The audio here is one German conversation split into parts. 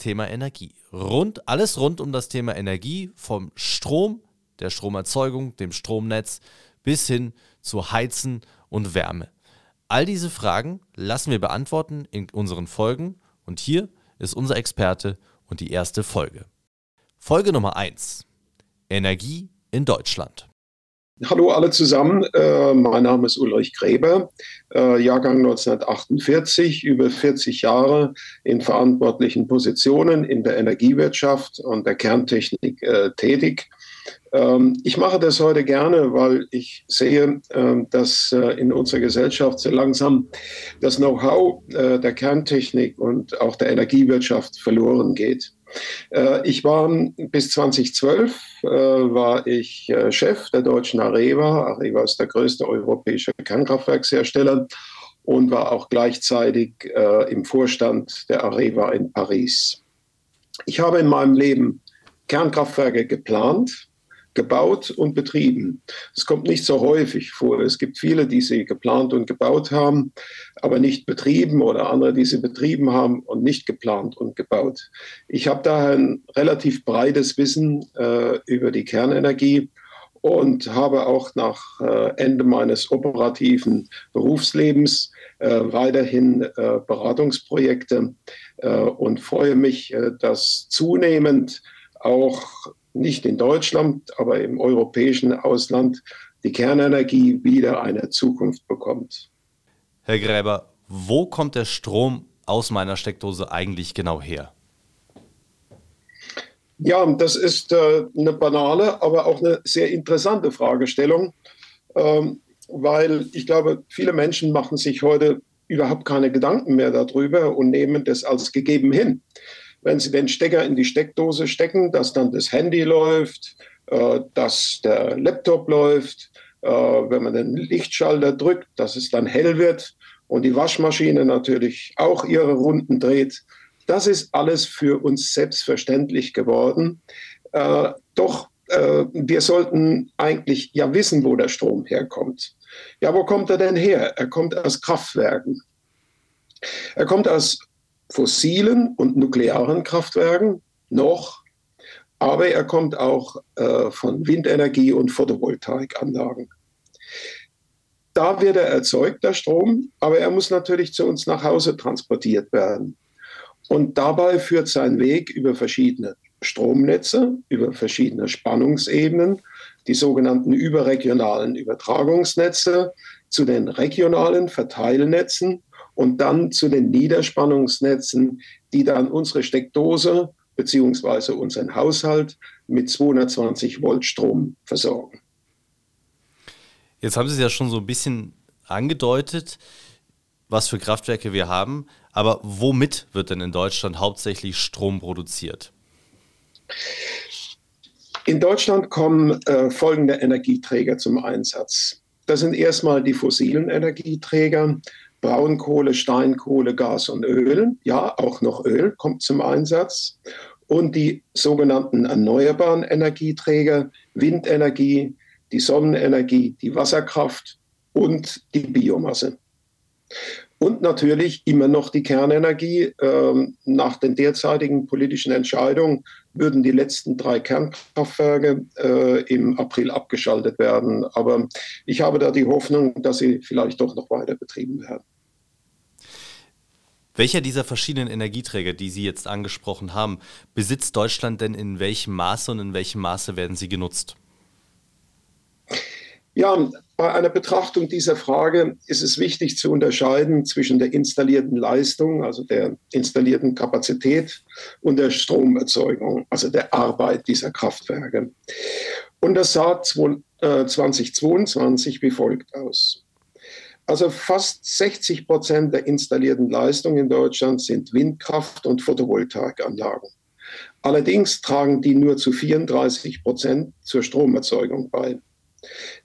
Thema Energie. Rund, alles rund um das Thema Energie, vom Strom, der Stromerzeugung, dem Stromnetz bis hin zu Heizen und Wärme. All diese Fragen lassen wir beantworten in unseren Folgen und hier ist unser Experte und die erste Folge. Folge Nummer 1. Energie in Deutschland. Hallo alle zusammen, äh, mein Name ist Ulrich Gräber, äh, Jahrgang 1948, über 40 Jahre in verantwortlichen Positionen in der Energiewirtschaft und der Kerntechnik äh, tätig. Ähm, ich mache das heute gerne, weil ich sehe, ähm, dass äh, in unserer Gesellschaft so langsam das Know-how äh, der Kerntechnik und auch der Energiewirtschaft verloren geht. Äh, ich war bis 2012 äh, war ich äh, Chef der deutschen Areva. Areva ist der größte europäische Kernkraftwerkshersteller und war auch gleichzeitig im Vorstand der Areva in Paris. Ich habe in meinem Leben Kernkraftwerke geplant, gebaut und betrieben. Es kommt nicht so häufig vor. Es gibt viele, die sie geplant und gebaut haben, aber nicht betrieben oder andere, die sie betrieben haben und nicht geplant und gebaut. Ich habe daher ein relativ breites Wissen äh, über die Kernenergie und habe auch nach äh, Ende meines operativen Berufslebens äh, weiterhin äh, Beratungsprojekte äh, und freue mich, äh, dass zunehmend auch nicht in Deutschland, aber im europäischen Ausland die Kernenergie wieder eine Zukunft bekommt. Herr Gräber, wo kommt der Strom aus meiner Steckdose eigentlich genau her? Ja, das ist äh, eine banale, aber auch eine sehr interessante Fragestellung, ähm, weil ich glaube, viele Menschen machen sich heute überhaupt keine Gedanken mehr darüber und nehmen das als gegeben hin wenn Sie den Stecker in die Steckdose stecken, dass dann das Handy läuft, äh, dass der Laptop läuft, äh, wenn man den Lichtschalter drückt, dass es dann hell wird und die Waschmaschine natürlich auch ihre Runden dreht. Das ist alles für uns selbstverständlich geworden. Äh, doch äh, wir sollten eigentlich ja wissen, wo der Strom herkommt. Ja, wo kommt er denn her? Er kommt aus Kraftwerken. Er kommt aus fossilen und nuklearen Kraftwerken noch, aber er kommt auch äh, von Windenergie und Photovoltaikanlagen. Da wird er erzeugt, der Strom, aber er muss natürlich zu uns nach Hause transportiert werden. Und dabei führt sein Weg über verschiedene Stromnetze, über verschiedene Spannungsebenen, die sogenannten überregionalen Übertragungsnetze, zu den regionalen Verteilnetzen und dann zu den Niederspannungsnetzen, die dann unsere Steckdose bzw. unseren Haushalt mit 220 Volt Strom versorgen. Jetzt haben Sie es ja schon so ein bisschen angedeutet, was für Kraftwerke wir haben. Aber womit wird denn in Deutschland hauptsächlich Strom produziert? In Deutschland kommen äh, folgende Energieträger zum Einsatz. Das sind erstmal die fossilen Energieträger, Braunkohle, Steinkohle, Gas und Öl. Ja, auch noch Öl kommt zum Einsatz. Und die sogenannten erneuerbaren Energieträger, Windenergie, die Sonnenenergie, die Wasserkraft und die Biomasse. Und natürlich immer noch die Kernenergie. Ähm, nach den derzeitigen politischen Entscheidungen würden die letzten drei Kernkraftwerke äh, im April abgeschaltet werden. Aber ich habe da die Hoffnung, dass sie vielleicht doch noch weiter betrieben werden. Welcher dieser verschiedenen Energieträger, die Sie jetzt angesprochen haben, besitzt Deutschland denn in welchem Maße und in welchem Maße werden sie genutzt? Ja, bei einer Betrachtung dieser Frage ist es wichtig zu unterscheiden zwischen der installierten Leistung, also der installierten Kapazität, und der Stromerzeugung, also der Arbeit dieser Kraftwerke. Und das sah 2022 äh, wie folgt aus. Also fast 60 Prozent der installierten Leistung in Deutschland sind Windkraft- und Photovoltaikanlagen. Allerdings tragen die nur zu 34 Prozent zur Stromerzeugung bei.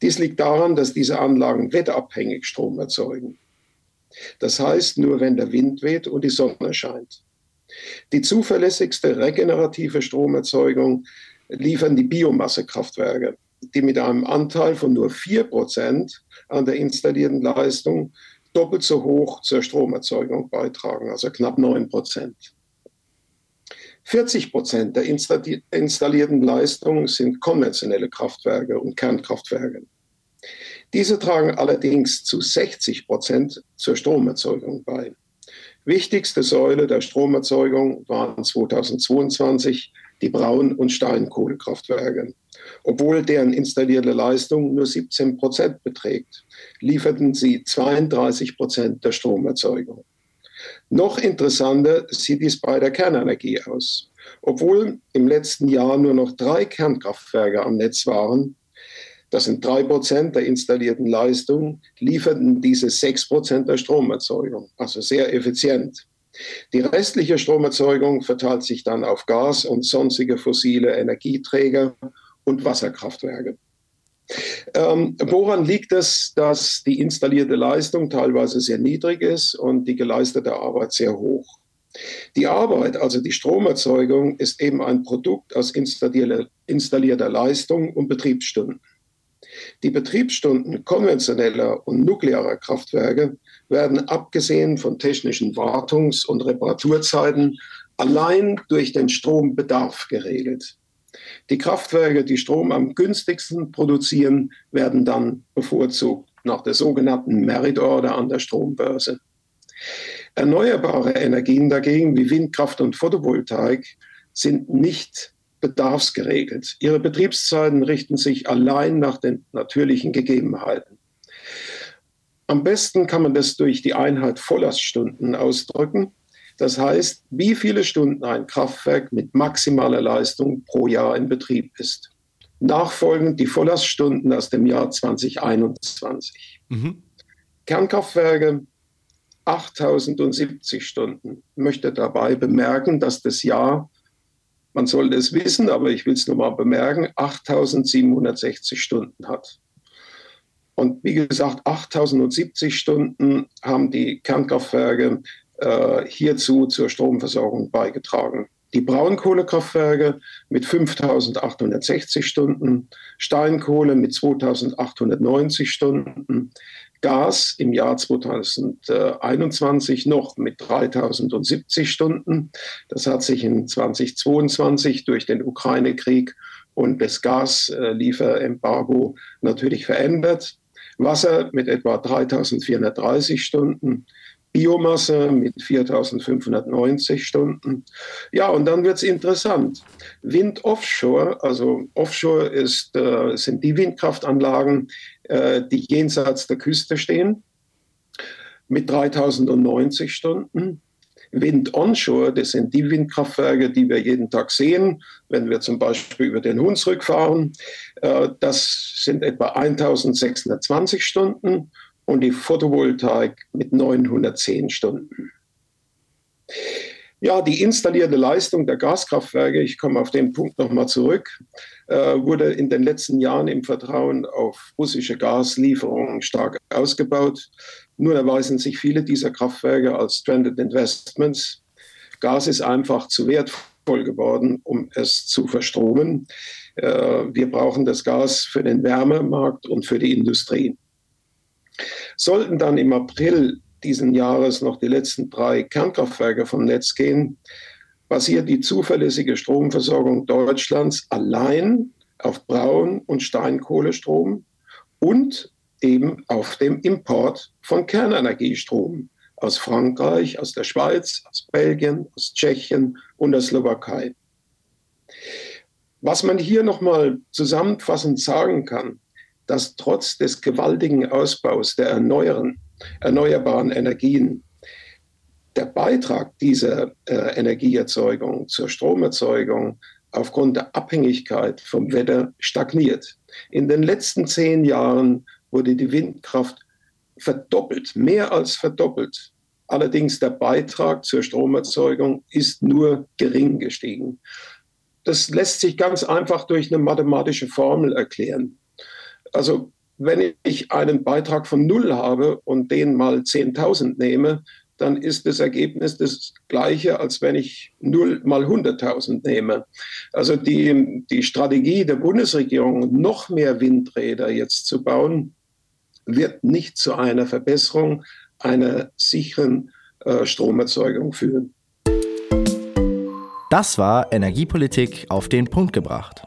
Dies liegt daran, dass diese Anlagen wetterabhängig Strom erzeugen. Das heißt, nur wenn der Wind weht und die Sonne scheint. Die zuverlässigste regenerative Stromerzeugung liefern die Biomassekraftwerke, die mit einem Anteil von nur 4% an der installierten Leistung doppelt so hoch zur Stromerzeugung beitragen, also knapp 9%. 40 Prozent der installierten Leistung sind konventionelle Kraftwerke und Kernkraftwerke. Diese tragen allerdings zu 60 Prozent zur Stromerzeugung bei. Wichtigste Säule der Stromerzeugung waren 2022 die Braun- und Steinkohlekraftwerke. Obwohl deren installierte Leistung nur 17 Prozent beträgt, lieferten sie 32 Prozent der Stromerzeugung. Noch interessanter sieht dies bei der Kernenergie aus. Obwohl im letzten Jahr nur noch drei Kernkraftwerke am Netz waren, das sind drei Prozent der installierten Leistung, lieferten diese sechs Prozent der Stromerzeugung, also sehr effizient. Die restliche Stromerzeugung verteilt sich dann auf Gas und sonstige fossile Energieträger und Wasserkraftwerke. Ähm, woran liegt es, dass die installierte Leistung teilweise sehr niedrig ist und die geleistete Arbeit sehr hoch? Die Arbeit, also die Stromerzeugung, ist eben ein Produkt aus installierter, installierter Leistung und Betriebsstunden. Die Betriebsstunden konventioneller und nuklearer Kraftwerke werden abgesehen von technischen Wartungs- und Reparaturzeiten allein durch den Strombedarf geregelt. Die Kraftwerke, die Strom am günstigsten produzieren, werden dann bevorzugt nach der sogenannten Merit Order an der Strombörse. Erneuerbare Energien dagegen, wie Windkraft und Photovoltaik, sind nicht bedarfsgeregelt. Ihre Betriebszeiten richten sich allein nach den natürlichen Gegebenheiten. Am besten kann man das durch die Einheit Volllaststunden ausdrücken. Das heißt, wie viele Stunden ein Kraftwerk mit maximaler Leistung pro Jahr in Betrieb ist. Nachfolgend die Volllaststunden aus dem Jahr 2021. Mhm. Kernkraftwerke 8070 Stunden. Ich möchte dabei bemerken, dass das Jahr, man sollte es wissen, aber ich will es nochmal bemerken, 8760 Stunden hat. Und wie gesagt, 8070 Stunden haben die Kernkraftwerke äh, hierzu zur Stromversorgung beigetragen. Die Braunkohlekraftwerke mit 5860 Stunden, Steinkohle mit 2890 Stunden, Gas im Jahr 2021 noch mit 3070 Stunden. Das hat sich in 2022 durch den Ukraine-Krieg und das Gaslieferembargo natürlich verändert. Wasser mit etwa 3430 Stunden, Biomasse mit 4590 Stunden. Ja, und dann wird es interessant. Wind offshore, also offshore ist, äh, sind die Windkraftanlagen, äh, die jenseits der Küste stehen, mit 3090 Stunden. Wind onshore, das sind die Windkraftwerke, die wir jeden Tag sehen, wenn wir zum Beispiel über den Hunsrück fahren. Äh, das sind etwa 1620 Stunden und die Photovoltaik mit 910 Stunden. Ja, die installierte Leistung der Gaskraftwerke, ich komme auf den Punkt nochmal zurück, äh, wurde in den letzten Jahren im Vertrauen auf russische Gaslieferungen stark ausgebaut. Nun erweisen sich viele dieser Kraftwerke als Stranded Investments. Gas ist einfach zu wertvoll geworden, um es zu verstromen. Äh, wir brauchen das Gas für den Wärmemarkt und für die Industrie. Sollten dann im April diesen Jahres noch die letzten drei Kernkraftwerke vom Netz gehen, basiert die zuverlässige Stromversorgung Deutschlands allein auf Braun- und Steinkohlestrom und eben auf dem Import von Kernenergiestrom aus Frankreich, aus der Schweiz, aus Belgien, aus Tschechien und der Slowakei. Was man hier nochmal zusammenfassend sagen kann, dass trotz des gewaltigen Ausbaus der erneuerbaren Energien der Beitrag dieser äh, Energieerzeugung zur Stromerzeugung aufgrund der Abhängigkeit vom Wetter stagniert. In den letzten zehn Jahren wurde die Windkraft verdoppelt, mehr als verdoppelt. Allerdings der Beitrag zur Stromerzeugung ist nur gering gestiegen. das lässt sich ganz einfach durch eine mathematische Formel erklären. Also wenn ich einen Beitrag von null habe und den mal 10.000 nehme, dann ist das Ergebnis das gleiche, als wenn ich 0 mal 100.000 nehme. Also die, die Strategie der Bundesregierung, noch mehr Windräder jetzt zu bauen, wird nicht zu einer Verbesserung einer sicheren äh, Stromerzeugung führen. Das war Energiepolitik auf den Punkt gebracht.